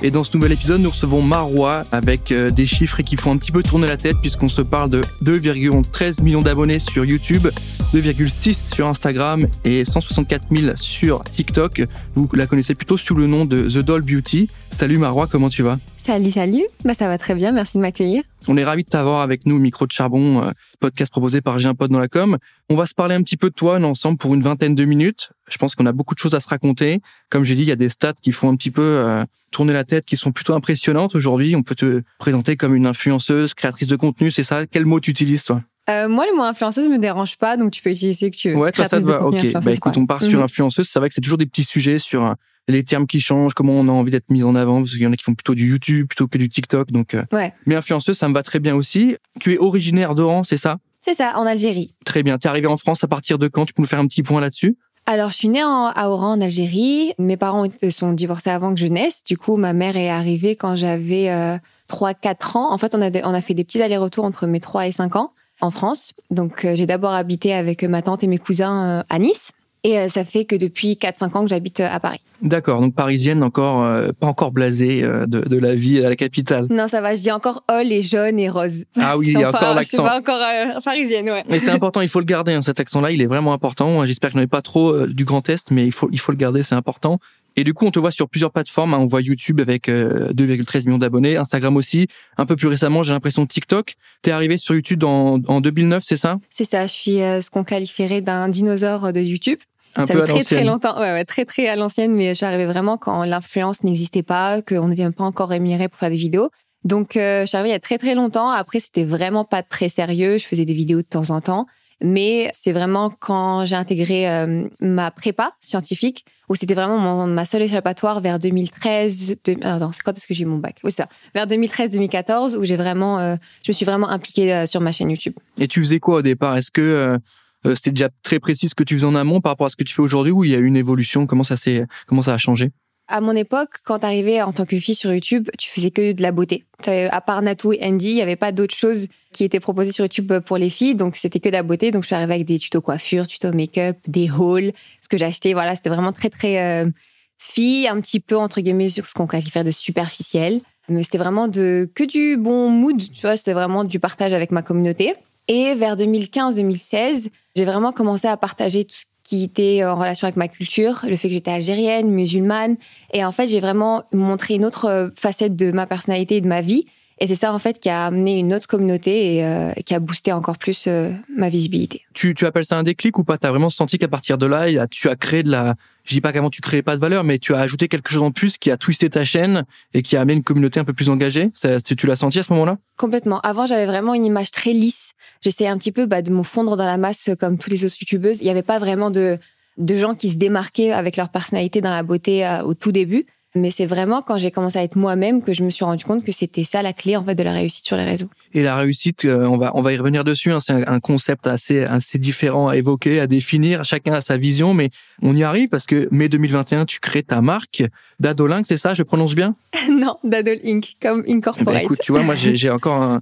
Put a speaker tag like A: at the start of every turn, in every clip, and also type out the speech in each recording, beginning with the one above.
A: Et dans ce nouvel épisode, nous recevons Marois avec euh, des chiffres qui font un petit peu tourner la tête puisqu'on se parle de 2,13 millions d'abonnés sur YouTube, 2,6 sur Instagram et 164 000 sur TikTok. Vous la connaissez plutôt sous le nom de The Doll Beauty. Salut Marois, comment tu vas?
B: Salut, salut. Bah, ça va très bien. Merci de m'accueillir.
A: On est ravis de t'avoir avec nous micro de charbon, euh, podcast proposé par J'ai un pote dans la com. On va se parler un petit peu de toi ensemble pour une vingtaine de minutes. Je pense qu'on a beaucoup de choses à se raconter. Comme j'ai dit, il y a des stats qui font un petit peu euh, tourner la tête, qui sont plutôt impressionnantes aujourd'hui. On peut te présenter comme une influenceuse, créatrice de contenu, c'est ça? Quel mot tu utilises toi?
B: Euh, moi, le mot influenceuse me dérange pas, donc tu peux utiliser ce que tu veux.
A: Ouais, toi, ça te va. Ok. Bah, écoute, on part sur influenceuse. C'est vrai que c'est toujours des petits sujets sur les termes qui changent, comment on a envie d'être mis en avant, parce qu'il y en a qui font plutôt du YouTube plutôt que du TikTok. Donc, euh,
B: ouais.
A: mais influenceuse, ça me va très bien aussi. Tu es originaire d'Oran, c'est ça?
B: C'est ça, en Algérie.
A: Très bien. Tu es arrivé en France à partir de quand? Tu peux nous faire un petit point là-dessus?
B: Alors, je suis née à Oran, en Algérie. Mes parents sont divorcés avant que je naisse. Du coup, ma mère est arrivée quand j'avais euh, 3-4 ans. En fait, on a, on a fait des petits allers-retours entre mes 3 et 5 ans en France. Donc, euh, j'ai d'abord habité avec ma tante et mes cousins euh, à Nice. Et euh, ça fait que depuis 4-5 ans que j'habite euh, à Paris.
A: D'accord, donc parisienne, encore euh, pas encore blasée de, de, la vie à la capitale.
B: Non, ça va, je dis encore hall et jaune et rose.
A: Ah oui, il y a encore l'accent.
B: Je suis pas encore parisienne, ouais.
A: Mais c'est important, il faut le garder, hein, cet accent-là, il est vraiment important. J'espère que je n'en ai pas trop du Grand Est, mais il faut, il faut le garder, c'est important. Et du coup, on te voit sur plusieurs plateformes. Hein. On voit YouTube avec 2,13 millions d'abonnés, Instagram aussi. Un peu plus récemment, j'ai l'impression TikTok. T'es arrivé sur YouTube en, en 2009, c'est ça?
B: C'est ça. Je suis ce qu'on qualifierait d'un dinosaure de YouTube
A: un
B: ça
A: peu
B: très très longtemps, ouais, ouais, très très à l'ancienne, mais je suis arrivée vraiment quand l'influence n'existait pas, qu'on n'était même pas encore rémunéré pour faire des vidéos. Donc euh, je suis arrivée il y a très très longtemps. Après c'était vraiment pas très sérieux. Je faisais des vidéos de temps en temps, mais c'est vraiment quand j'ai intégré euh, ma prépa scientifique où c'était vraiment mon, ma seule échappatoire vers 2013. De, alors, quand est-ce que j'ai eu mon bac? Oui, ça. Vers 2013-2014 où j'ai vraiment, euh, je me suis vraiment impliquée euh, sur ma chaîne YouTube.
A: Et tu faisais quoi au départ? Est-ce que euh, c'était déjà très précis ce que tu faisais en amont par rapport à ce que tu fais aujourd'hui ou il y a eu une évolution? Comment ça s'est comment ça a changé?
B: À mon époque, quand tu arrivais en tant que fille sur YouTube, tu faisais que de la beauté. À part Natou et Andy, il n'y avait pas d'autres choses qui étaient proposées sur YouTube pour les filles, donc c'était que de la beauté. Donc je suis arrivée avec des tutos coiffure, tutos make-up, des hauls, ce que acheté. Voilà, c'était vraiment très très euh, fille, un petit peu entre guillemets sur ce qu'on qualifierait de superficiel. Mais c'était vraiment de que du bon mood, tu vois. C'était vraiment du partage avec ma communauté. Et vers 2015-2016, j'ai vraiment commencé à partager tout ce qui était en relation avec ma culture, le fait que j'étais algérienne, musulmane. Et en fait, j'ai vraiment montré une autre facette de ma personnalité et de ma vie. Et c'est ça en fait qui a amené une autre communauté et euh, qui a boosté encore plus euh, ma visibilité.
A: Tu, tu appelles ça un déclic ou pas? T'as vraiment senti qu'à partir de là, tu as créé de la. Je dis pas qu'avant tu créais pas de valeur, mais tu as ajouté quelque chose en plus qui a twisté ta chaîne et qui a amené une communauté un peu plus engagée? Ça, tu l'as senti à ce moment-là?
B: Complètement. Avant, j'avais vraiment une image très lisse. J'essayais un petit peu bah, de me fondre dans la masse comme tous les autres youtubeuses. Il n'y avait pas vraiment de de gens qui se démarquaient avec leur personnalité dans la beauté euh, au tout début. Mais c'est vraiment quand j'ai commencé à être moi-même que je me suis rendu compte que c'était ça la clé en fait de la réussite sur les réseaux.
A: Et la réussite, euh, on va on va y revenir dessus. Hein, c'est un, concept assez assez différent à évoquer, à définir. Chacun a sa vision, mais on y arrive parce que mai 2021, tu crées ta marque Dadol c'est ça? Je prononce bien?
B: Non, Dadol Inc. comme Incorporate.
A: Eh ben, écoute, tu vois, moi j'ai encore un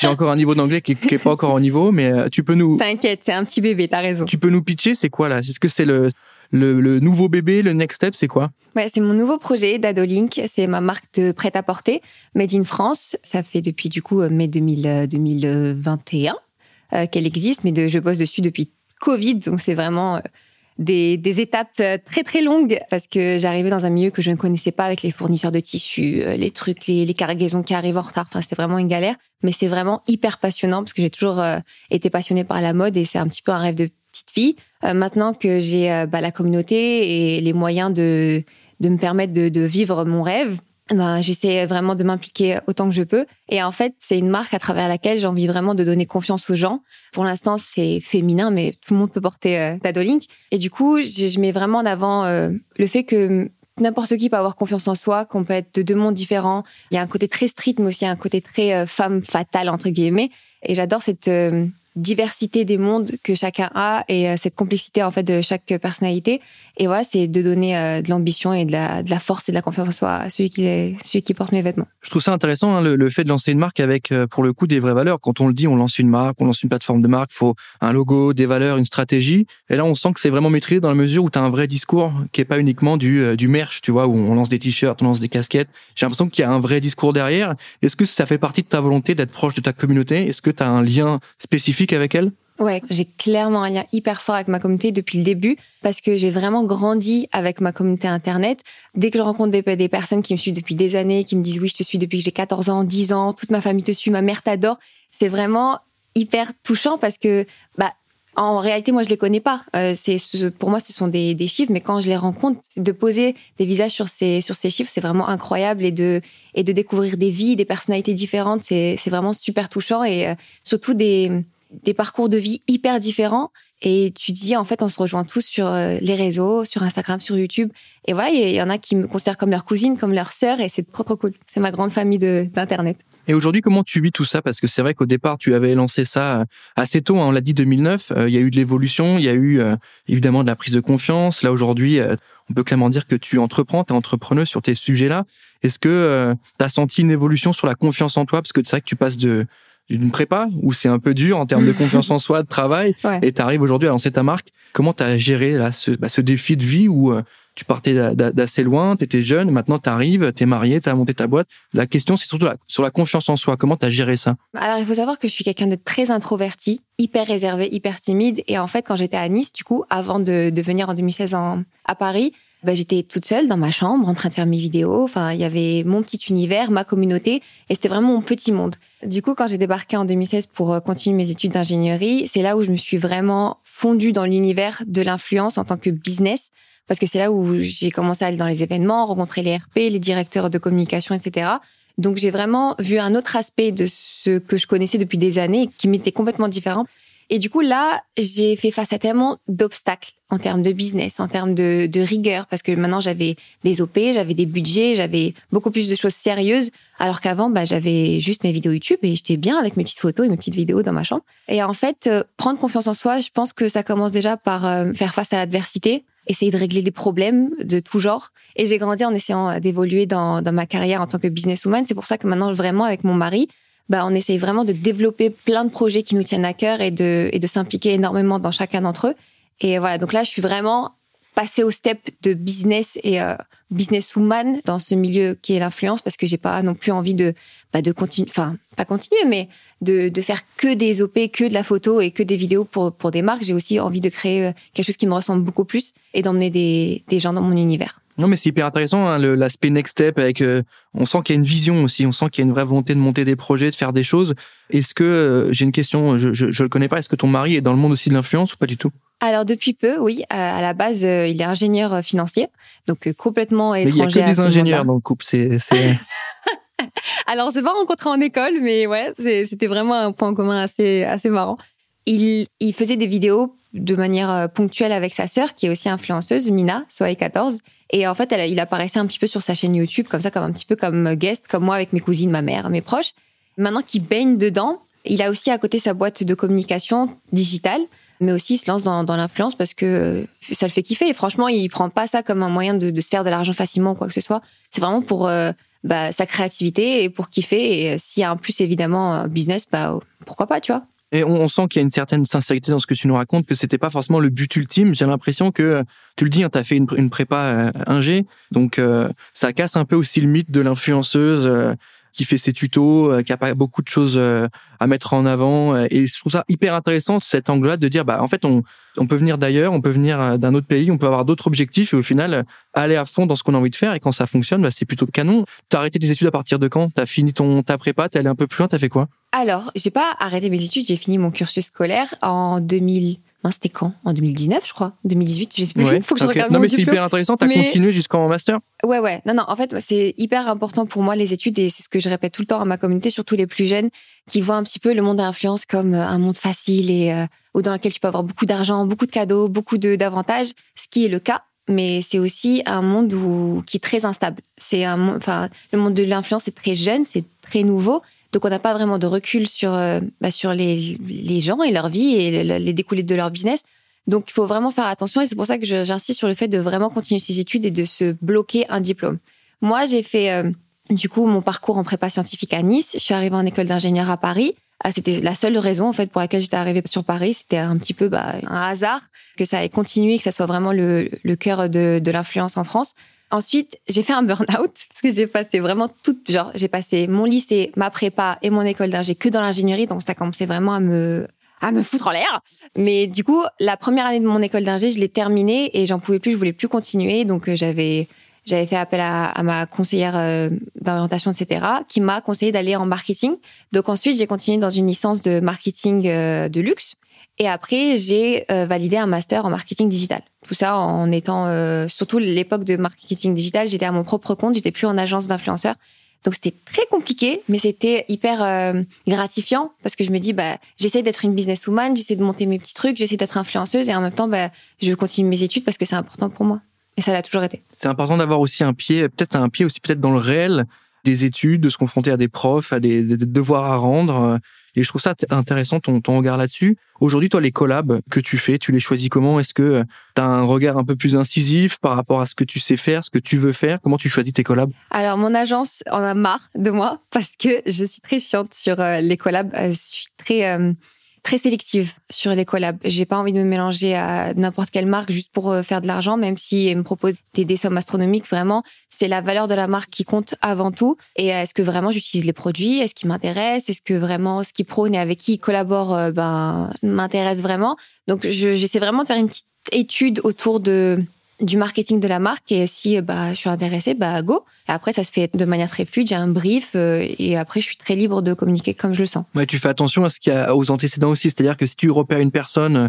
A: j'ai encore un niveau d'anglais qui, qui est pas encore au niveau, mais euh, tu peux nous.
B: T'inquiète, c'est un petit bébé, t'as raison.
A: Tu peux nous pitcher, c'est quoi là? Est-ce que c'est le le, nouveau bébé, le next step, c'est quoi?
B: Ouais, c'est mon nouveau projet d'Adolink. C'est ma marque de prêt-à-porter, Made in France. Ça fait depuis du coup mai 2000, 2021 euh, euh, qu'elle existe, mais de, je bosse dessus depuis Covid, donc c'est vraiment euh, des, des, étapes très très longues parce que j'arrivais dans un milieu que je ne connaissais pas avec les fournisseurs de tissus, les trucs, les, les cargaisons qui arrivent en retard. Enfin, c'était vraiment une galère, mais c'est vraiment hyper passionnant parce que j'ai toujours été passionnée par la mode et c'est un petit peu un rêve de Euh, maintenant que j'ai euh, bah, la communauté et les moyens de, de me permettre de, de vivre mon rêve, ben, j'essaie vraiment de m'impliquer autant que je peux. Et en fait, c'est une marque à travers laquelle j'ai envie vraiment de donner confiance aux gens. Pour l'instant, c'est féminin, mais tout le monde peut porter euh, Dadolink. Et du coup, je, je mets vraiment en avant euh, le fait que n'importe qui peut avoir confiance en soi, qu'on peut être de deux mondes différents. Il y a un côté très street, mais aussi un côté très femme fatale, entre guillemets. Et j'adore cette diversité des mondes que chacun a et euh, cette complexité en fait de chaque personnalité. Et voilà, c'est de donner euh, de l'ambition et de la, de la force et de la confiance en soi à celui qui, est, celui qui porte mes vêtements.
A: Je trouve ça intéressant hein, le, fait de lancer une marque avec euh, pour le coup des vraies valeurs. Quand on le dit, on lance une marque, on lance une plateforme de marque, faut un logo, des valeurs, une stratégie. Et là, on sent que c'est vraiment maîtrisé dans la mesure où tu as un vrai discours qui est pas uniquement du du merch, tu vois, où on lance des t-shirts, on lance des casquettes. J'ai l'impression qu'il y a un vrai discours derrière. Est-ce que ça fait partie de ta volonté d'être proche de ta communauté? Est-ce que tu as un lien spécifique avec elle?
B: Ouais, j'ai clairement un lien hyper fort avec ma communauté depuis le début parce que j'ai vraiment grandi avec ma communauté internet. Dès que je rencontre des, personnes qui me suivent depuis des années, qui me disent oui, je te suis depuis que j'ai 14 ans, 10 ans, toute ma famille te suit, ma mère t'adore, c'est vraiment hyper touchant parce que bah en réalité, moi, je les connais pas. Euh, c'est pour moi, ce sont des, des, chiffres, mais quand je les rencontre, de poser des visages sur ces sur ces chiffres, c'est vraiment incroyable et de et de découvrir des vies, des personnalités différentes, c'est c'est vraiment super touchant et euh, surtout des des parcours de vie hyper différents. Et tu dis, en fait, on se rejoint tous sur euh, les réseaux, sur Instagram, sur YouTube. Et voilà, il y en a qui me considèrent comme leur cousine, comme leur sœur, et c'est trop, trop cool. C'est ma grande famille d'Internet.
A: Et aujourd'hui, comment tu vis tout ça? Parce que c'est vrai qu'au départ, tu avais lancé ça euh, assez tôt, hein, on l'a dit 2009. Euh, il y a eu de l'évolution, il y a eu évidemment de la prise de confiance. Là, aujourd'hui, on peut clairement dire que tu entreprends, tu es entrepreneur sur tes sujets-là. Est-ce que tu as senti une évolution sur la confiance en toi? Parce que c'est vrai que tu passes de d'une prépa où c'est un peu dur en termes de confiance en soi, de travail, et tu arrives aujourd'hui à lancer ta marque. Comment tu as géré là, ce, bah, ce défi de vie où euh, tu partais d'assez loin, tu étais jeune, maintenant tu arrives, tu es marié, tu as monté ta boîte. La question, c'est surtout sur la confiance en soi. Comment tu as géré ça?
B: Alors, il faut savoir que je suis quelqu'un de très introverti, hyper réservé, hyper timide. Et en fait, quand j'étais à Nice, du coup, avant de, de venir en 2016 en, à Paris, bah, j'étais toute seule dans ma chambre en train de faire mes vidéos. Enfin, il y avait mon petit univers, ma communauté, et c'était vraiment mon petit monde. Du coup, quand j'ai débarqué en 2016 pour euh, continuer mes études d'ingénierie, c'est là où je me suis vraiment fondue dans l'univers de l'influence en tant que business, parce que c'est là où j'ai commencé à aller dans les événements, rencontrer les RP, les directeurs de communication, etc. Donc j'ai vraiment vu un autre aspect de ce que je connaissais depuis des années, qui m'était complètement différent. Et du coup, là, j'ai fait face à tellement d'obstacles en termes de business, en termes de, de rigueur, parce que maintenant j'avais des OP, j'avais des budgets, j'avais beaucoup plus de choses sérieuses, alors qu'avant, bah, j'avais juste mes vidéos YouTube et j'étais bien avec mes petites photos et mes petites vidéos dans ma chambre. Et en fait, euh, prendre confiance en soi, je pense que ça commence déjà par euh, faire face à l'adversité, essayer de régler des problèmes de tout genre. Et j'ai grandi en essayant euh, d'évoluer dans, dans ma carrière en tant que businesswoman. C'est pour ça que maintenant, vraiment, avec mon mari, bah, on essaye vraiment de développer plein de projets qui nous tiennent à cœur et de, et de s'impliquer énormément dans chacun d'entre eux. Et voilà, donc là, je suis vraiment passée au step de business et euh, businesswoman dans ce milieu qui est l'influence parce que j'ai pas non plus envie de bah, de continuer, enfin pas continuer, mais de, de faire que des OP, que de la photo et que des vidéos pour pour des marques. J'ai aussi envie de créer euh, quelque chose qui me ressemble beaucoup plus et d'emmener des des gens dans mon univers.
A: Non, mais c'est hyper intéressant hein, l'aspect next step avec. Euh, on sent qu'il y a une vision aussi. On sent qu'il y a une vraie volonté de monter des projets, de faire des choses. Est-ce que euh, j'ai une question Je, je, je le connais pas. Est-ce que ton mari est dans le monde aussi de l'influence ou pas du tout?
B: Alors depuis peu, oui. À la base, euh, il est ingénieur financier, donc complètement étranger. Mais il y
A: a que des ingénieurs dans le couple. C'est.
B: Alors c'est pas rencontré en école, mais ouais, c'était vraiment un point commun assez assez marrant. Il, il faisait des vidéos de manière ponctuelle avec sa sœur, qui est aussi influenceuse, Mina, Soy 14. Et en fait, il apparaissait un petit peu sur sa chaîne YouTube, comme ça, comme un petit peu comme guest, comme moi avec mes cousines, ma mère, mes proches. Maintenant qu'il baigne dedans, il a aussi à côté sa boîte de communication digitale, mais aussi il se lance dans, l'influence parce que euh, ça le fait kiffer. Et franchement, il prend pas ça comme un moyen de, se faire de l'argent facilement ou quoi que ce soit. C'est vraiment pour euh, bah, sa créativité et pour kiffer. Et euh, s'il y a un plus évidemment business, bah pourquoi pas, tu vois.
A: Et on, sent qu'il y a une certaine sincérité dans ce que tu nous racontes, que c'était pas forcément le but ultime. J'ai l'impression que tu le dis, hein, tu as fait une, une prépa euh, ingé, donc euh, ça casse un peu aussi le mythe de l'influenceuse euh, qui fait ses tutos, euh, qui a pas beaucoup de choses euh, à mettre en avant. Euh, et je trouve ça hyper intéressant cet angle-là de dire, bah en fait, on, on peut venir d'ailleurs, on peut venir d'un autre pays, on peut avoir d'autres objectifs et au final aller à fond dans ce qu'on a envie de faire. Et quand ça fonctionne, bah, c'est plutôt canon. T'as arrêté tes études à partir de quand? T'as fini ton ta prépa T'es allé un peu plus loin T'as fait quoi?
B: Alors, j'ai pas arrêté mes études. J'ai fini mon cursus scolaire en 2000 c'était quand? En 2019, je crois. 2018, je sais plus.
A: Faut que je regarde Non, mais c'est hyper intéressant. T'as continué jusqu'en master?
B: Ouais, ouais. Non, non. En fait, c'est hyper important pour moi les études et c'est ce que je répète tout le temps à ma communauté, surtout les plus jeunes, qui voient un petit peu le monde de l'influence comme euh, un monde facile et euh, dans lequel tu peux avoir beaucoup d'argent, beaucoup de cadeaux, beaucoup de d'avantages, ce qui est le cas. Mais c'est aussi un monde où, qui est très instable. C'est un, enfin, le monde de l'influence est très jeune, c'est très nouveau. Donc on n'a pas vraiment de recul sur euh, bah, sur les, les gens et leur vie et les découlés de leur business. Donc il faut vraiment faire attention et c'est pour ça que j'insiste sur le fait de vraiment continuer ses études et de se bloquer un diplôme. Moi, j'ai fait euh, du coup mon parcours en prépa scientifique à Nice. Je suis arrivée en école d'ingénieur à Paris. Ah, c'était la seule raison en fait pour laquelle j'étais arrivée sur Paris. C'était un petit peu bah, un hasard que ça ait continué, que ça soit vraiment le, le cœur de, de l'influence en France. Ensuite, j'ai fait un burn-out parce que j'ai passé vraiment tout, genre, j'ai passé mon lycée, ma prépa et mon école d'ingé que dans l'ingénierie, donc ça commençait vraiment à me, à me foutre en l'air. Mais du coup, la première année de mon école d'ingé, je l'ai terminée et j'en pouvais plus, je voulais plus continuer, donc euh, j'avais, j'avais fait appel à, ma conseillère euh, d'orientation, etc., qui m'a conseillé d'aller en marketing. Donc ensuite, j'ai continué dans une licence de marketing euh, de luxe. Et après, j'ai euh, validé un master en marketing digital. Tout ça en étant, surtout l'époque de marketing digital, j'étais à mon propre compte, j'étais plus en agence d'influenceurs. Donc c'était très compliqué, mais c'était hyper gratifiant parce que je me dis, bah, j'essaie d'être une businesswoman, j'essaie de monter mes petits trucs, j'essaie d'être influenceuse et en même temps, bah, je continue mes études parce que c'est important pour moi. Et ça l'a toujours été.
A: C'est important d'avoir aussi un pied, peut-être un pied aussi peut-être dans le réel des études, de se confronter à des profs, à des, devoirs à rendre. Et je trouve ça intéressant ton, ton regard là-dessus. Aujourd'hui, toi, les collabs que tu fais, tu les choisis comment? Est-ce que tu as un regard un peu plus incisif par rapport à ce que tu sais faire, ce que tu veux faire? Comment tu choisis tes collabs?
B: Alors, mon agence en a marre de moi parce que je suis très chiante sur euh, les collabs. Euh, je suis très... Euh, très sélective sur les collabs. J'ai pas envie de me mélanger à n'importe quelle marque juste pour euh, faire de l'argent, même si elle me propose des, sommes astronomiques. Vraiment, c'est la valeur de la marque qui compte avant tout. Et est-ce que vraiment j'utilise les produits? Est-ce qu'ils m'intéressent? Est-ce que vraiment ce qu'ils prônent et avec qui ils collaborent euh, ben, m'intéresse vraiment? Donc, j'essaie vraiment de faire une petite étude autour de du marketing de la marque et si bah je suis intéressée bah go. Et après ça se fait de manière très fluide. J'ai un brief euh, et après je suis très libre de communiquer comme je le sens.
A: Ouais tu fais attention à ce qu'il y a aux antécédents aussi. C'est-à-dire que si tu repères une personne euh,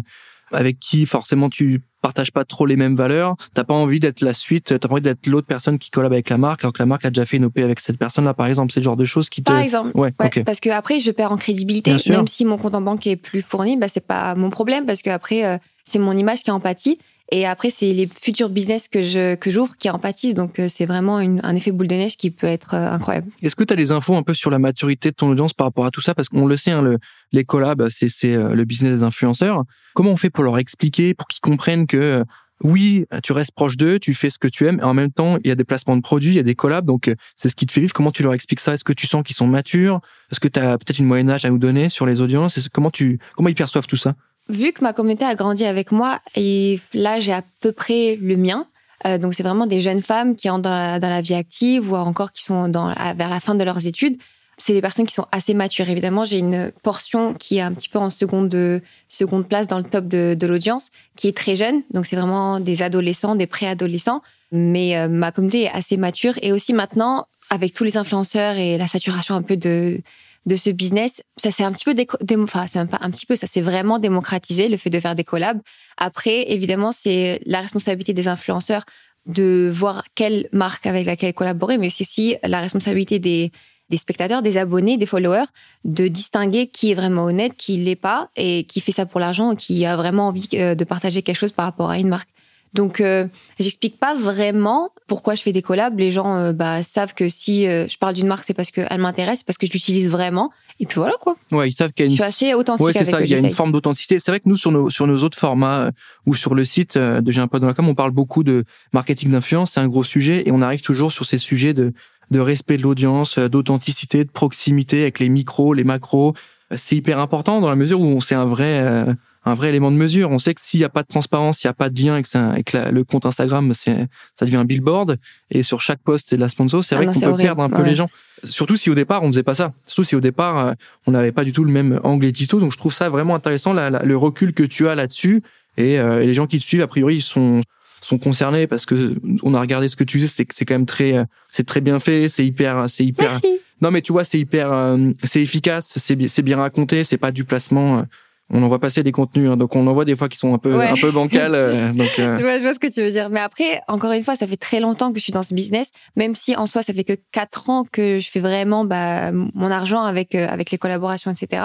A: avec qui forcément tu partages pas trop les mêmes valeurs, t'as pas envie d'être la suite, t'as pas envie d'être l'autre personne qui collabore avec la marque, alors que la marque a déjà fait une OP avec cette personne-là, par exemple, c'est le genre de choses qui te...
B: Par exemple, ouais, parce que après je perds en crédibilité, même si mon compte en banque est plus fourni, bah c'est pas mon problème, parce que après euh, c'est mon image qui empathie, et après, c'est les futurs business que je que j'ouvre qui en Donc, euh, c'est vraiment un effet boule de neige qui peut être euh, incroyable.
A: Est-ce que tu as des infos un peu sur la maturité de ton audience par rapport à tout ça? Parce qu'on le sait, hein, le, les collabs, c'est c'est euh, le business des influenceurs. Comment on fait pour leur expliquer, pour qu'ils comprennent que oui, tu restes proche d'eux, tu fais ce que tu aimes, et en même temps, il y a des placements de produits, il y a des collabs, donc c'est ce qui te fait vivre. Comment tu leur expliques ça? Est-ce que tu sens qu'ils sont matures? Est-ce que tu as peut-être une moyenne âge à nous donner sur les audiences? Comment tu comment ils perçoivent tout ça?
B: Vu que ma communauté a grandi avec moi et là j'ai à peu près le mien, euh, donc c'est vraiment des jeunes femmes qui entrent dans la, vie active ou encore qui sont dans, vers la fin de leurs études. C'est des personnes qui sont assez matures. Évidemment, j'ai une portion qui est un petit peu en seconde, seconde place dans le top de, de l'audience, qui est très jeune. Donc c'est vraiment des adolescents, des préadolescents. Mais euh, ma communauté est assez mature. Et aussi maintenant, avec tous les influenceurs et la saturation un peu de, de ce business, ça s'est un petit peu, enfin, c'est même pas un petit peu, ça s'est vraiment démocratisé, le fait de faire des collabs. Après, évidemment, c'est la responsabilité des influenceurs de voir quelle marque avec laquelle collaborer, mais c'est aussi la responsabilité des, des spectateurs, des abonnés, des followers, de distinguer qui est vraiment honnête, qui l'est pas, et qui fait ça pour l'argent, qui a vraiment envie euh, de partager quelque chose par rapport à une marque. Donc, euh, j'explique pas vraiment pourquoi je fais des collabs. Les gens euh, bah, savent que si euh, je parle d'une marque, c'est parce qu'elle m'intéresse, parce que je l'utilise vraiment. Et puis voilà quoi.
A: Ouais, ils savent qu'il y a une.
B: Je suis assez authentique.
A: Ouais, c'est ça. Il y a une forme d'authenticité. C'est vrai que nous sur nos sur nos autres formats ou sur le site de J'ai un pote dans la com, on parle beaucoup de marketing d'influence. C'est un gros sujet et on arrive toujours sur ces sujets de de respect de l'audience, d'authenticité, de proximité avec les micros, les macros. C'est hyper important dans la mesure où c'est un vrai un vrai élément de mesure. On sait que s'il n'y a pas de transparence, il n'y a pas de lien avec, ça, avec le compte Instagram, c'est ça devient un billboard. Et sur chaque post, c'est de la sponsor. C'est ah vrai qu'on peut perdre un peu les gens. Surtout si au départ, on faisait pas ça. Surtout si au départ, euh, on n'avait pas du tout le même angle édito. Donc je trouve ça vraiment intéressant, le recul que tu as là-dessus. Euh, et, les gens qui te suivent, a priori, ils sont sont concernés parce que on a regardé ce que tu faisais, c'est c'est quand même très euh, c'est très bien fait, c'est hyper c'est hyper
B: Merci.
A: Non mais tu vois, c'est hyper c'est efficace, c'est c'est bien raconté, c'est pas du placement on envoie passer des contenus, hein, donc on envoie des fois qui sont un peu un peu bancales. Euh, donc,
B: euh. je vois ce que tu veux dire. Mais après, encore une fois, ça fait très longtemps que je suis dans ce business, même si en soi, ça fait que quatre ans que je fais vraiment bah, mon argent avec euh, avec les collaborations, etc.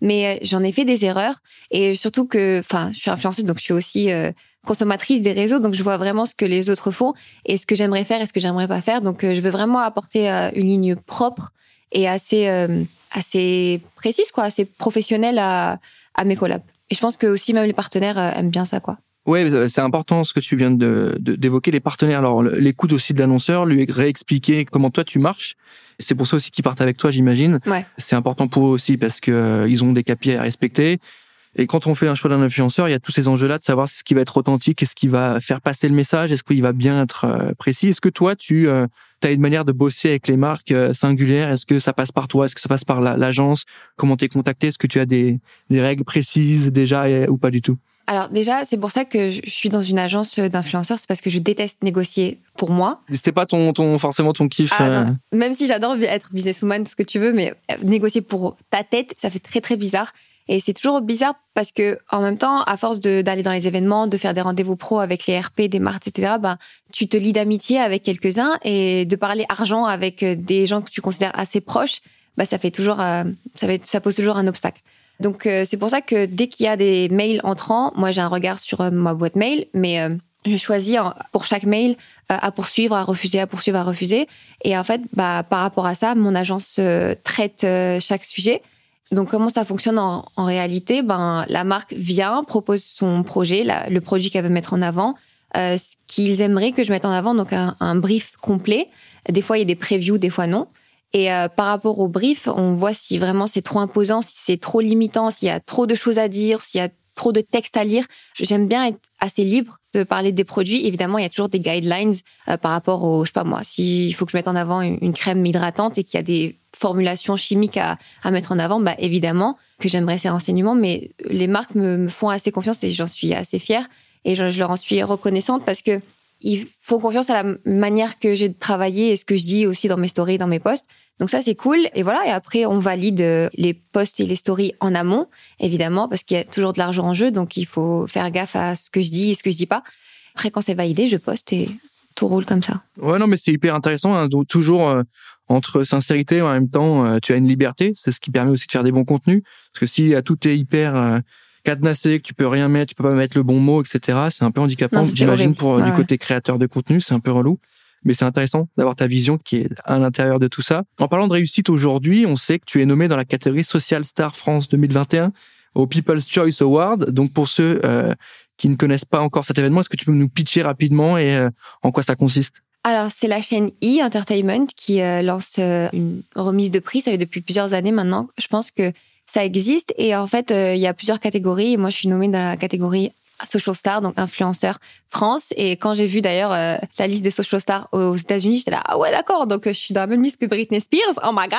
B: Mais j'en ai fait des erreurs et surtout que, enfin, je suis influenceuse, donc je suis aussi consommatrice des réseaux, donc je vois vraiment ce que les autres font et ce que j'aimerais faire et ce que j'aimerais pas faire. Donc, je veux vraiment apporter une ligne propre et assez assez précise, quoi, assez professionnelle à, à mes collabs. Et je pense que aussi même les partenaires aiment bien ça, quoi.
A: Ouais, c'est important ce que tu viens de d'évoquer les partenaires. Alors l'écoute aussi de l'annonceur, lui réexpliquer comment toi tu marches. C'est pour ça aussi qu'ils partent avec toi, j'imagine.
B: Ouais.
A: C'est important pour eux aussi parce que euh, ils ont des KPI à respecter. Et quand on fait un choix d'un influenceur, il y a tous ces enjeux-là de savoir ce qui va être authentique, est-ce qui va faire passer le message, est-ce qu'il va bien être euh, précis. Est-ce que toi, tu euh, as une manière de bosser avec les marques singulières Est-ce que ça passe par toi? Est-ce que ça passe par l'agence? Comment t'es contacté? Est-ce que tu as des, des règles précises déjà ou pas du tout?
B: Alors déjà, c'est pour ça que je suis dans une agence d'influenceurs, c'est parce que je déteste négocier pour moi.
A: C'était pas ton, ton forcément ton kiff. Ah,
B: euh. Même si j'adore être businesswoman, tout ce que tu veux, mais euh, négocier pour ta tête, ça fait très très bizarre. Et c'est toujours bizarre parce que en même temps, à force d'aller dans les événements, de faire des rendez-vous pro avec les RP, des marques, etc., ben, tu te lis d'amitié avec quelques-uns et de parler argent avec euh, des gens que tu considères assez proches, bah ça fait toujours, ça, fait, ça pose toujours un obstacle. Donc euh, c'est pour ça que dès qu'il y a des mails entrants, moi j'ai un regard sur euh, ma boîte mail, mais euh, je choisis pour chaque mail à poursuivre, à refuser, à poursuivre, à refuser. Et en fait, bah, par rapport à ça, mon agence traite chaque sujet. Donc comment ça fonctionne en, réalité? Ben la marque vient, propose son projet, le produit qu'elle veut mettre en avant, ce qu'ils aimeraient que je mette en avant, donc un, un brief complet. Des fois il y a des previews, des fois non. Et euh, par rapport au brief, on voit si vraiment c'est trop imposant, si c'est trop limitant, s'il y a trop de choses à dire, s'il y a trop de textes à lire. J'aime bien être assez libre de parler des produits. Évidemment, il y a toujours des guidelines euh, par rapport au, je sais pas moi, s'il faut que je mette en avant une, crème hydratante et qu'il y a des formulations chimiques à, à mettre en avant, bah évidemment que j'aimerais ces renseignements. Mais les marques me, font assez confiance et j'en suis assez fière et je, je leur en suis reconnaissante parce que ils font confiance à la manière que j'ai travaillé et ce que je dis aussi dans mes stories, dans mes posts. Donc ça, c'est cool. Et voilà. Et après, on valide euh, les posts et les stories en amont, évidemment, parce qu'il y a toujours de l'argent en jeu. Donc, il faut faire gaffe à ce que je dis et ce que je dis pas. Après, quand c'est validé, je poste et tout roule comme ça.
A: Ouais, non, mais c'est hyper intéressant. Hein. toujours euh, entre sincérité en même temps, euh, tu as une liberté. C'est ce qui permet aussi de faire des bons contenus. Parce que si tout est hyper cadenassé, que tu peux rien mettre, tu peux pas mettre le bon mot, etc. C'est un peu handicapant, j'imagine, pour du côté créateur de contenu, c'est un peu relou. Mais c'est intéressant d'avoir ta vision qui est à l'intérieur de tout ça. En parlant de réussite aujourd'hui, on sait que tu es nommé dans la catégorie Social Star France 2021 au People's Choice Award. Donc pour ceux euh, qui ne connaissent pas encore cet événement, est-ce que tu peux nous pitcher rapidement et euh, en quoi ça consiste?
B: Alors, c'est la chaîne E Entertainment qui euh, lance une remise de prix. Ça fait depuis plusieurs années maintenant. Je pense que ça existe. Et en fait, euh, il y a plusieurs catégories. Moi, je suis nommée dans la catégorie social star, donc influenceur France. Et quand j'ai vu d'ailleurs euh, la liste des social stars aux États-Unis, j'étais là, ah ouais, d'accord. Donc, je suis dans la même liste que Britney Spears. Oh my God!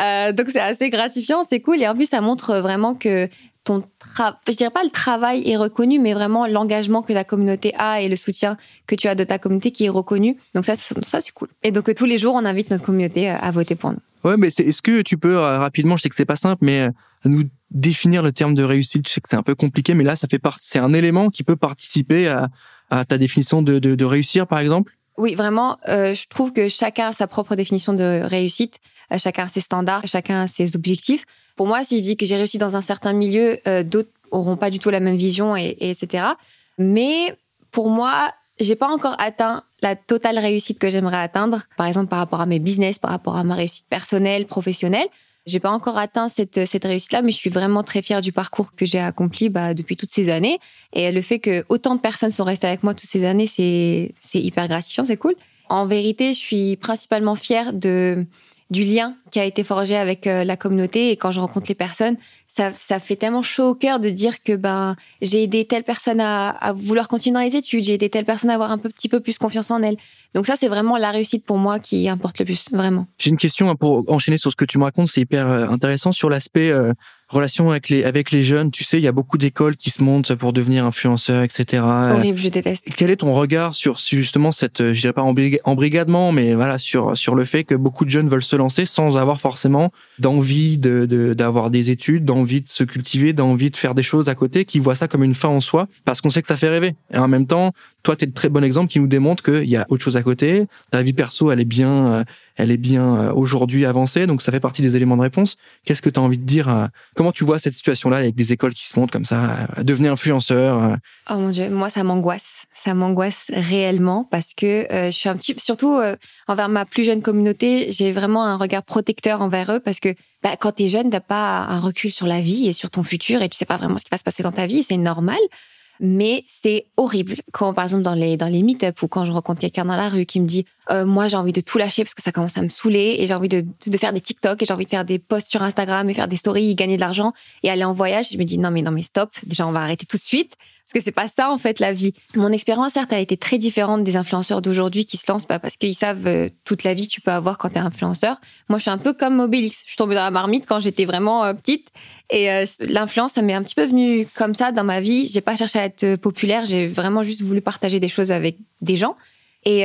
B: Euh, donc, c'est assez gratifiant, c'est cool. Et en plus, ça montre vraiment que ton travail, je dirais pas le travail est reconnu, mais vraiment l'engagement que ta communauté a et le soutien que tu as de ta communauté qui est reconnu. Donc ça, ça c'est cool. Et donc tous les jours, on invite notre communauté à voter pour nous.
A: Ouais, mais est-ce que tu peux euh, rapidement, je sais que c'est pas simple, mais euh, nous définir le terme de réussite? Je sais que c'est un peu compliqué, mais là, ça fait part, c'est un élément qui peut participer à, à ta définition de, de, de, réussir, par exemple?
B: Oui, vraiment. Euh, je trouve que chacun a sa propre définition de réussite. Euh, chacun a ses standards, chacun a ses objectifs. Pour moi, si je dis que j'ai réussi dans un certain milieu, d'autres auront pas du tout la même vision, et, et etc. Mais pour moi, j'ai pas encore atteint la totale réussite que j'aimerais atteindre, par exemple par rapport à mes business, par rapport à ma réussite personnelle, professionnelle. J'ai pas encore atteint cette, cette réussite-là, mais je suis vraiment très fière du parcours que j'ai accompli bah, depuis toutes ces années. Et le fait que autant de personnes sont restées avec moi toutes ces années, c'est, c'est hyper gratifiant, c'est cool. En vérité, je suis principalement fière de du lien qui a été forgé avec euh, la communauté et quand je rencontre les personnes, ça, ça fait tellement chaud au cœur de dire que ben j'ai aidé telle personne à, à vouloir continuer dans les études, j'ai aidé telle personne à avoir un peu, petit peu plus confiance en elle. Donc ça, c'est vraiment la réussite pour moi qui importe le plus, vraiment.
A: J'ai une question hein, pour enchaîner sur ce que tu me racontes, c'est hyper euh, intéressant sur l'aspect euh, relation avec les avec les jeunes. Tu sais, il y a beaucoup d'écoles qui se montent pour devenir influenceurs, etc.
B: Horrible, je déteste.
A: Quel est ton regard sur justement cette, euh, je dirais pas embrigadement, mais voilà sur sur le fait que beaucoup de jeunes veulent se lancer sans avoir forcément d'envie de d'avoir des études, d'envie de se cultiver, d'envie de faire des choses à côté, qui voient ça comme une fin en soi, parce qu'on sait que ça fait rêver. Et en même temps, toi, tu es le très bon exemple qui nous démontre qu'il y a autre chose à côté. Ta vie perso, elle est bien, euh, elle est bien euh, aujourd'hui avancée, donc ça fait partie des éléments de réponse. Qu'est-ce que tu as envie de dire Comment tu vois cette situation-là avec des écoles qui se montent comme ça, à devenir influenceur
B: Oh mon dieu, moi ça m'angoisse, ça m'angoisse réellement parce que je suis un petit, surtout envers ma plus jeune communauté, j'ai vraiment un regard protecteur envers eux parce que bah, quand tu es jeune, t'as pas un recul sur la vie et sur ton futur et tu sais pas vraiment ce qui va se passer dans ta vie, c'est normal. Mais c'est horrible quand, par exemple, dans les dans les meet-up ou quand je rencontre quelqu'un dans la rue qui me dit euh, moi j'ai envie de tout lâcher parce que ça commence à me saouler et j'ai envie de, de faire des TikTok et j'ai envie de faire des posts sur Instagram et faire des stories, et gagner de l'argent et aller en voyage. Je me dis non mais non mais stop, déjà on va arrêter tout de suite que c'est pas ça en fait la vie. Mon expérience certes elle a été très différente des influenceurs d'aujourd'hui qui se lancent pas parce qu'ils savent euh, toute la vie tu peux avoir quand tu es influenceur. Moi je suis un peu comme Obélix, je suis tombée dans la marmite quand j'étais vraiment euh, petite et euh, l'influence ça m'est un petit peu venu comme ça dans ma vie. J'ai pas cherché à être populaire, j'ai vraiment juste voulu partager des choses avec des gens et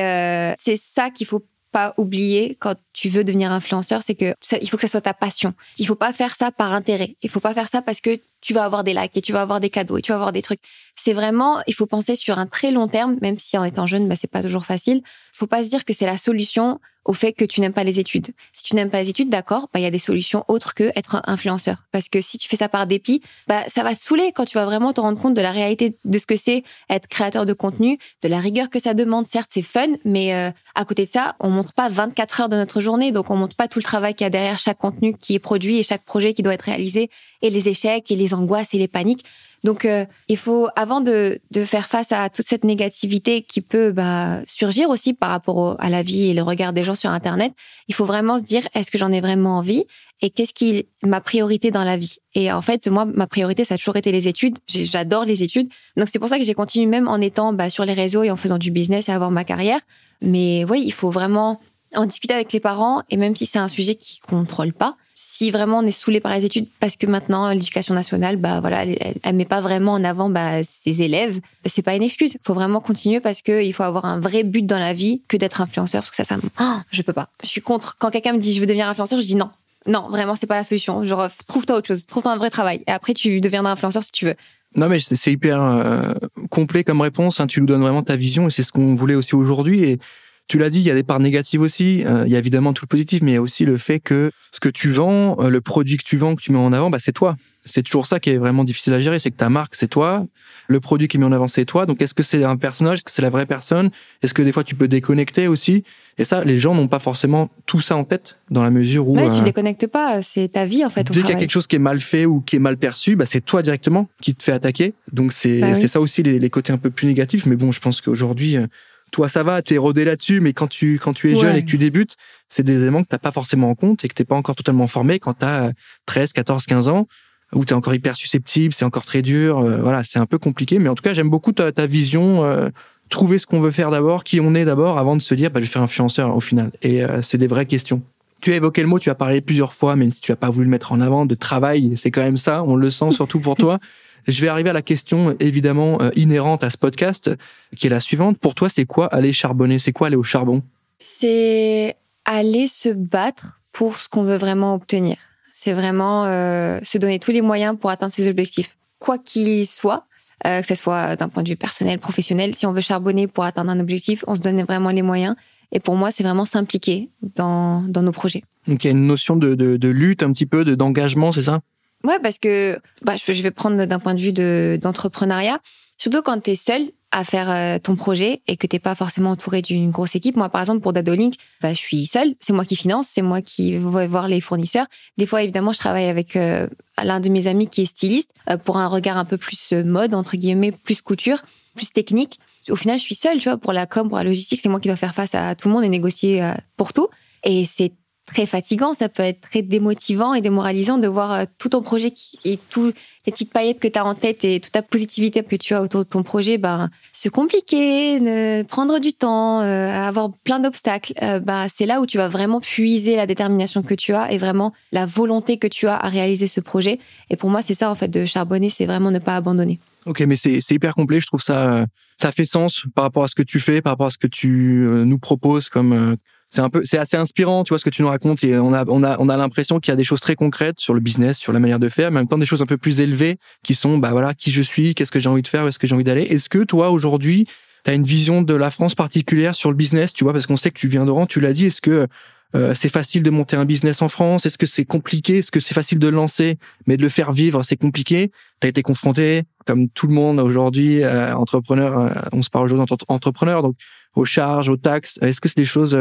B: c'est ça qu'il faut pas oublier quand tu veux devenir influenceur, c'est que il faut que ça soit ta passion. Il faut pas faire ça par intérêt. Il faut pas faire ça parce que tu vas avoir des likes et tu vas avoir des cadeaux et tu vas avoir des trucs. C'est vraiment, il faut penser sur un très long terme, même si en étant jeune, bah, c'est pas toujours facile. Faut pas se dire que c'est la solution au fait que tu n'aimes pas les études. Si tu n'aimes pas les études, d'accord, bah il y a des solutions autres que être influenceur. Parce que si tu fais ça par dépit, bah ça va te saouler quand tu vas vraiment te rendre compte de la réalité de ce que c'est être créateur de contenu, de la rigueur que ça demande. Certes, c'est fun, mais euh, à côté de ça, on montre pas 24 heures de notre journée, donc on montre pas tout le travail qu'il y a derrière chaque contenu qui est produit et chaque projet qui doit être réalisé et les échecs et les angoisses et les paniques. Donc, euh, il faut, avant de, de faire face à toute cette négativité qui peut bah, surgir aussi par rapport à la vie et le regard des gens sur Internet, il faut vraiment se dire est-ce que j'en ai vraiment envie et qu'est-ce qui est ma priorité dans la vie? Et en fait, moi, ma priorité, ça a toujours été les études. J'adore les études. Donc, c'est pour ça que j'ai continué même en étant bah, sur les réseaux et en faisant du business et avoir ma carrière. Mais oui, il faut vraiment en discuter avec les parents et même si c'est un sujet qui contrôle pas, si vraiment on est saoulé par les études parce que maintenant l'éducation nationale bah voilà elle, met pas vraiment en avant bah, ses élèves bah, c'est pas une excuse. Faut vraiment continuer parce que il faut avoir un vrai but dans la vie que d'être influenceur parce que ça ça oh, je peux pas. Je suis contre. Quand quelqu'un me dit je veux devenir influenceur je dis non. Non vraiment c'est pas la solution. Genre trouve-toi autre chose. Trouve-toi un vrai travail. Et après tu deviendras influenceur si tu veux.
A: Non mais c'est hyper euh, complet comme réponse hein. tu nous donnes vraiment ta vision et c'est ce qu'on voulait aussi aujourd'hui. Et tu l'as dit, il y a des parts négatives aussi. Euh, il y a évidemment tout le positif, mais il y a aussi le fait que ce que tu vends, euh, le produit que tu vends, que tu mets en avant, bah, c'est toi. C'est toujours ça qui est vraiment difficile à gérer, c'est que ta marque, c'est toi. Le produit qui est mis en avant, c'est toi. Donc, est-ce que c'est un personnage? Est-ce que c'est la vraie personne? Est-ce que des fois, tu peux déconnecter aussi? Et ça, les gens n'ont pas forcément tout ça en tête dans la mesure où...
B: Ouais, tu euh, déconnectes pas. C'est ta vie, en fait.
A: Dès qu'il y a quelque chose qui est mal fait ou qui est mal perçu, bah, c'est toi directement qui te fait attaquer. Donc, c'est bah ça aussi les, les, côtés un peu plus négatifs. Mais bon, je pense qu'aujourd'hui, toi ça va, tu es rodé là-dessus, mais quand tu quand tu es jeune et que tu débutes, c'est des éléments que t'as pas forcément en compte et que t'es pas encore totalement formé quand tu as 13, 14, 15 ans où tu es encore hyper susceptible, c'est encore très dur, euh, voilà, c'est un peu compliqué mais en tout cas, j'aime beaucoup ta, ta vision euh, trouver ce qu'on veut faire d'abord, qui on est d'abord avant de se dire bah je vais faire influenceur au final et euh, c'est des vraies questions. Tu as évoqué le mot, tu as parlé plusieurs fois, même si tu as pas voulu le mettre en avant, de travail, c'est quand même ça, on le sent surtout pour toi. Je vais arriver à la question évidemment euh, inhérente à ce podcast, qui est la suivante. Pour toi, c'est quoi aller charbonner? C'est quoi aller au charbon?
B: C'est aller se battre pour ce qu'on veut vraiment obtenir. C'est vraiment euh, se donner tous les moyens pour atteindre ses objectifs, quoi qu'il soit. Euh, que ce soit d'un point de vue personnel, professionnel. Si on veut charbonner pour atteindre un objectif, on se donne vraiment les moyens. Et pour moi, c'est vraiment s'impliquer dans, dans nos projets.
A: Donc il y a une notion de, de, de lutte un petit peu, de d'engagement, c'est ça?
B: Ouais, parce que bah, je vais prendre d'un point de vue de, d'entrepreneuriat. Surtout quand tu es seul à faire euh, ton projet et que t'es pas forcément entouré d'une grosse équipe. Moi, par exemple, pour Dadolink, bah, je suis seule. C'est moi qui finance, c'est moi qui vais voir les fournisseurs. Des fois, évidemment, je travaille avec euh, l'un de mes amis qui est styliste euh, pour un regard un peu plus mode, entre guillemets, plus couture, plus technique. Au final, je suis seule, tu vois, pour la com, pour la logistique, c'est moi qui dois faire face à tout le monde et négocier pour tout. Et c'est très fatigant, ça peut être très démotivant et démoralisant de voir euh, tout ton projet et toutes les petites paillettes que tu as en tête et toute ta positivité que tu as autour de ton projet ben, se compliquer, prendre du temps, euh, avoir plein d'obstacles. Bah, c'est là où tu vas vraiment puiser la détermination que tu as et vraiment la volonté que tu as à réaliser ce projet. Et pour moi, c'est ça en fait de charbonner, c'est vraiment ne pas abandonner.
A: Ok, mais c'est hyper complet. Je trouve ça ça fait sens par rapport à ce que tu fais, par rapport à ce que tu nous proposes comme c'est un peu, c'est assez inspirant, tu vois, ce que tu nous racontes. Et on a, on a, on a l'impression qu'il y a des choses très concrètes sur le business, sur la manière de faire, mais en même temps des choses un peu plus élevées qui sont, bah voilà, qui je suis, qu'est-ce que j'ai envie de faire, où est-ce que j'ai envie d'aller. Est-ce que toi, aujourd'hui, tu as une vision de la France particulière sur le business, tu vois, parce qu'on sait que tu viens d'Oran, tu l'as dit, est-ce que euh, c'est facile de monter un business en France? Est-ce que c'est compliqué? Est-ce que c'est facile de le lancer, mais de le faire vivre, c'est compliqué? Tu as été confronté, comme tout le monde aujourd'hui, euh, entrepreneur, euh, on se parle aujourd'hui d'entrepreneur, donc aux charges, aux taxes. Est-ce que c'est des choses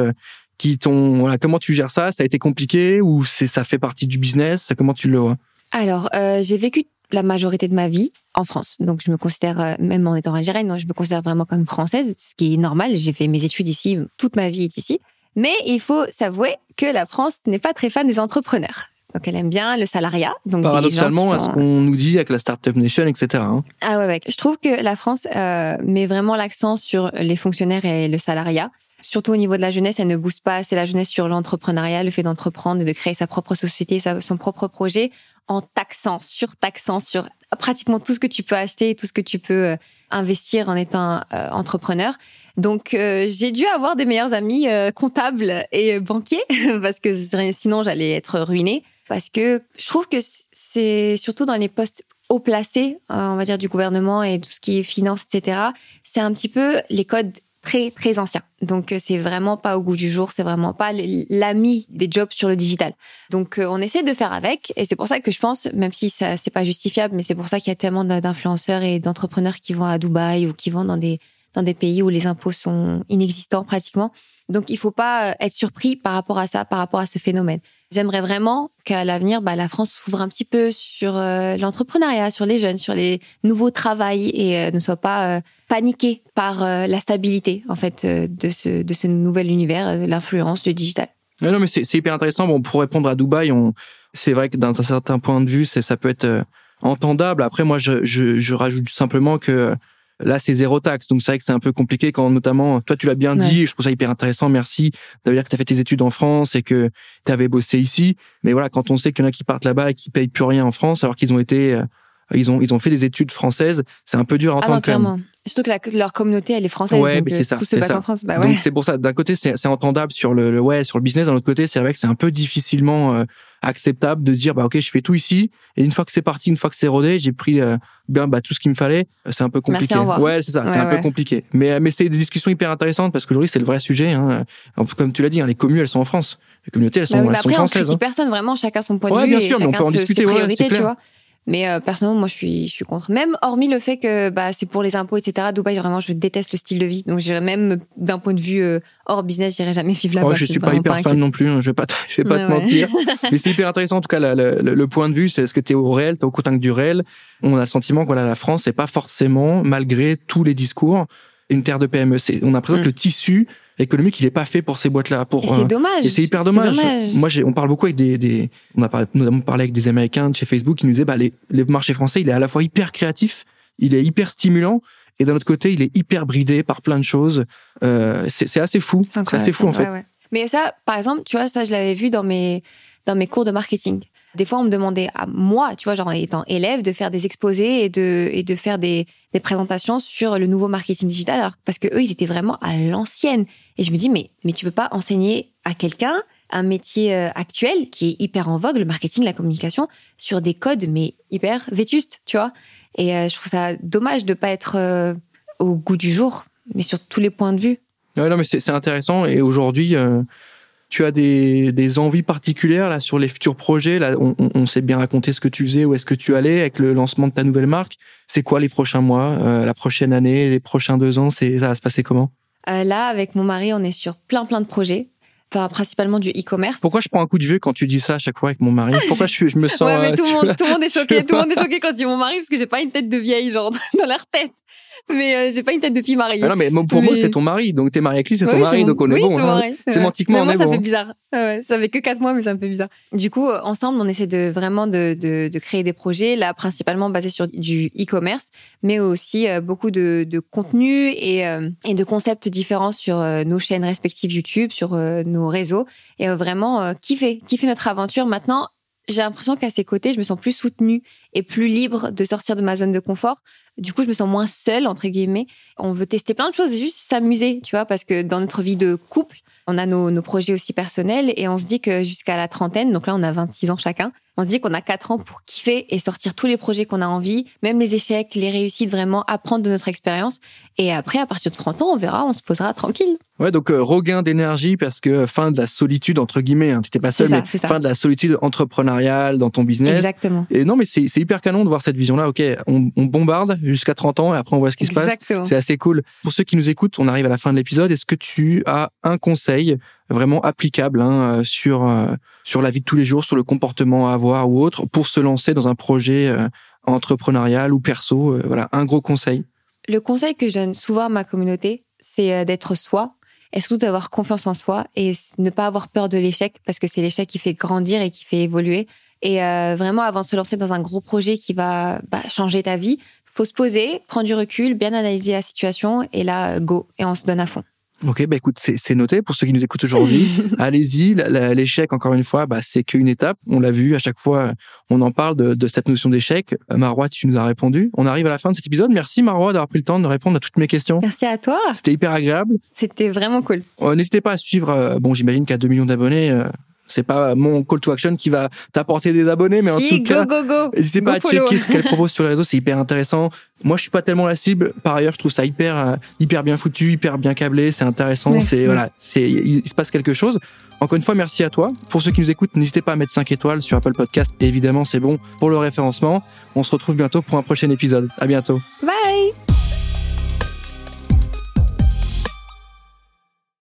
A: qui t'ont comment tu gères ça? Ça a été compliqué ou c'est ça fait partie du business? Comment tu le vois
B: Alors, euh, j'ai vécu la majorité de ma vie en France. Donc, je me considère, euh, même en étant algérienne, je me considère vraiment comme française, ce qui est normal. J'ai fait mes études ici, toute ma vie est ici. Mais il faut s'avouer que la France n'est pas très fan des entrepreneurs. Donc, elle aime bien le salariat. Donc
A: Paradoxalement, à ce qu'on nous dit avec la Startup Nation, etc. Hein.
B: Ah ouais, ouais, je trouve que la France euh, met vraiment l'accent sur les fonctionnaires et le salariat. Surtout au niveau de la jeunesse, elle ne booste pas assez la jeunesse sur l'entrepreneuriat, le fait d'entreprendre et de créer sa propre société, son propre projet, en taxant, surtaxant sur pratiquement tout ce que tu peux acheter, tout ce que tu peux euh, investir en étant euh, entrepreneur. Donc euh, j'ai dû avoir des meilleurs amis comptables et banquiers parce que sinon j'allais être ruinée. Parce que je trouve que c'est surtout dans les postes haut placés, on va dire du gouvernement et tout ce qui est finance, etc. C'est un petit peu les codes très très ancien. Donc euh, c'est vraiment pas au goût du jour, c'est vraiment pas l'ami des jobs sur le digital. Donc euh, on essaie de faire avec et c'est pour ça que je pense même si ça c'est pas justifiable mais c'est pour ça qu'il y a tellement d'influenceurs et d'entrepreneurs qui vont à Dubaï ou qui vont dans des dans des pays où les impôts sont inexistants pratiquement. Donc il faut pas euh, être surpris par rapport à ça, par rapport à ce phénomène. J'aimerais vraiment qu'à l'avenir, bah, la France s'ouvre un petit peu sur euh, l'entrepreneuriat, sur les jeunes, sur les nouveaux travails et euh, ne soit pas euh, paniqué par la stabilité en fait de ce de ce nouvel univers, l'influence du digital.
A: non, mais c'est hyper intéressant. Bon, pour répondre à Dubaï, on c'est vrai que d'un certain point de vue, ça peut être entendable. Après, moi, je, je, je rajoute simplement que Là, c'est zéro taxe. Donc, c'est vrai que c'est un peu compliqué quand, notamment, toi, tu l'as bien dit, je trouve ça hyper intéressant. Merci. Ça veut dire que tu as fait tes études en France et que tu avais bossé ici. Mais voilà, quand on sait qu'il y en a qui partent là-bas et qui payent plus rien en France, alors qu'ils ont été, euh, ils ont, ils ont fait des études françaises, c'est un peu dur à entendre.
B: Ah non, Surtout que leur communauté, elle est française.
A: Ouais, mais c'est ça. Tout se passe en France. Bah ouais. Donc, c'est pour ça. D'un côté, c'est entendable sur le, ouais, sur le business. D'un autre côté, c'est vrai que c'est un peu difficilement, euh, acceptable de dire bah ok je fais tout ici et une fois que c'est parti une fois que c'est rodé j'ai pris euh, bien bah tout ce qu'il me fallait c'est un peu compliqué ouais c'est ça c'est un peu compliqué mais mais c'est des discussions hyper intéressantes parce qu'aujourd'hui c'est le vrai sujet hein. comme tu l'as dit hein, les communes elles sont en France les communautés elles sont, bah oui, bah
B: après,
A: françaises on critique
B: hein. personne vraiment chacun son point de vue bien sûr, on peut en discuter, priorités tu vois mais euh, personnellement, moi, je suis, je suis contre. Même hormis le fait que bah, c'est pour les impôts, etc. Dubaï, vraiment, je déteste le style de vie. Donc, j'irais même d'un point de vue euh, hors business, j'irais jamais vivre là-bas.
A: Oh, je suis pas hyper fan non plus. Hein, je vais pas, je vais pas te mentir. Mais c'est hyper intéressant. En tout cas, le, le, point de vue, c'est est-ce que tu es au réel, t'es au contact du réel? On a le sentiment que voilà, la France, c'est pas forcément, malgré tous les discours, une terre de PME. On a l'impression que le tissu économique, il est pas fait pour ces boîtes-là. Pour,
B: c'est euh, dommage.
A: Et c'est hyper dommage. Moi, j'ai, on parle beaucoup avec des, des on a parlé, notamment parlé avec des Américains de chez Facebook qui nous disaient, bah, les, les marchés français, il est à la fois hyper créatif, il est hyper stimulant, et d'un autre côté, il est hyper bridé par plein de choses. Euh, c'est, c'est assez fou. C'est assez fou, en fait. Ouais,
B: Mais ça, par exemple, tu vois, ça, je l'avais vu dans mes, dans mes cours de marketing. Des fois, on me demandait à moi, tu vois, genre étant élève, de faire des exposés et de et de faire des, des présentations sur le nouveau marketing digital, alors, parce que eux, ils étaient vraiment à l'ancienne. Et je me dis, mais mais tu peux pas enseigner à quelqu'un un métier euh, actuel qui est hyper en vogue, le marketing, la communication, sur des codes mais hyper vétustes, tu vois. Et euh, je trouve ça dommage de pas être euh, au goût du jour, mais sur tous les points de vue.
A: Ouais, non, mais c'est intéressant. Et aujourd'hui, tu as des, des envies particulières là sur les futurs projets Là, on, on s'est bien raconté ce que tu faisais, où est-ce que tu allais avec le lancement de ta nouvelle marque. C'est quoi les prochains mois, euh, la prochaine année, les prochains deux ans C'est ça va se passer comment?
B: Euh, Là, avec mon mari, on est sur plein plein de projets. Enfin, principalement du e-commerce.
A: Pourquoi je prends un coup de vieux quand tu dis ça à chaque fois avec mon mari? Pourquoi je, je me sens
B: ouais, mais tout, le monde, tout le monde est choqué. Tout le monde est choqué quand je dis mon mari parce que j'ai pas une tête de vieille genre dans leur tête mais euh, j'ai pas une tête de fille mariée.
A: Ah non, mais pour moi, c'est ton mari. Donc, t'es marié avec lui, c'est ton mari. Donc, on est bon. Hein. Sémantiquement, on est
B: ça
A: bon.
B: Ça fait bizarre. Ouais, ça fait que quatre mois, mais ça me fait bizarre. Du coup, euh, ensemble, on essaie de vraiment de, de, de créer des projets, là, principalement basés sur du e-commerce, mais aussi euh, beaucoup de, de contenu et, et de concepts différents sur nos chaînes respectives YouTube, sur nos réseaux. Et vraiment, kiffer, kiffer notre aventure. Maintenant, j'ai l'impression qu'à ses côtés, je me sens plus soutenue et plus libre de sortir de ma zone de confort. Du coup, je me sens moins seule, entre guillemets. On veut tester plein de choses et juste s'amuser, tu vois, parce que dans notre vie de couple, On a nos, nos projets aussi personnels et on se dit que jusqu'à la trentaine, donc là on a 26 ans chacun, on se dit qu'on a quatre ans pour kiffer et sortir tous les projets qu'on a envie, même les échecs, les réussites, vraiment apprendre de notre expérience. Et après, à partir de 30 ans, on verra, on se posera tranquille.
A: Ouais, donc euh, regain d'énergie parce que fin de la solitude entre guillemets. Hein, T'étais pas seul, mais fin de la solitude entrepreneuriale dans ton business.
B: Exactement.
A: Et non, mais c'est hyper canon de voir cette vision-là. Ok, on, on bombarde jusqu'à 30 ans et après on voit ce qui se passe. C'est assez cool. Pour ceux qui nous écoutent, on arrive à la fin de l'épisode. Est-ce que tu as un conseil vraiment applicable hein, euh, sur euh, sur la vie de tous les jours, sur le comportement à avoir ou autre, pour se lancer dans un projet euh, entrepreneurial ou perso. voilà, un gros conseil.
B: Le conseil que je donne souvent à ma communauté, c'est d'être soi et surtout d'avoir confiance en soi et ne pas avoir peur de l'échec parce que c'est l'échec qui fait grandir et qui fait évoluer. Et vraiment, avant de se lancer dans un gros projet qui va bah, changer ta vie, faut se poser, prendre du recul, bien analyser la situation et là, go et on se donne à fond.
A: Ok, bah écoute, c'est noté pour ceux qui nous écoutent aujourd'hui. Allez-y, l'échec, encore une fois, bah, c'est qu'une étape. On l'a vu à chaque fois, on en parle de, de cette notion d'échec. Euh, Marois, tu nous as répondu. On arrive à la fin de cet épisode. Merci Marois d'avoir pris le temps de répondre à toutes mes questions.
B: Merci à toi.
A: C'était hyper agréable.
B: C'était vraiment cool.
A: Euh, n'hésitez pas à suivre. Euh, bon, j'imagine qu'à 2 millions d'abonnés, c'est pas mon call to action qui va t'apporter des abonnés, mais en tout
B: cas,
A: n'hésitez pas à checker ce qu'elle propose sur les réseaux, c'est hyper intéressant. Moi, je suis pas tellement la cible. Par ailleurs, je trouve ça hyper, euh, hyper bien foutu, hyper bien câblé, c'est intéressant. C'est voilà, c'est il se passe quelque chose. Encore une fois, merci à toi. Pour ceux qui nous écoutent, n'hésitez pas à mettre 5 étoiles sur Apple Podcast. évidemment, c'est bon pour le référencement. On se retrouve bientôt pour un prochain épisode. À bientôt.
B: Bye.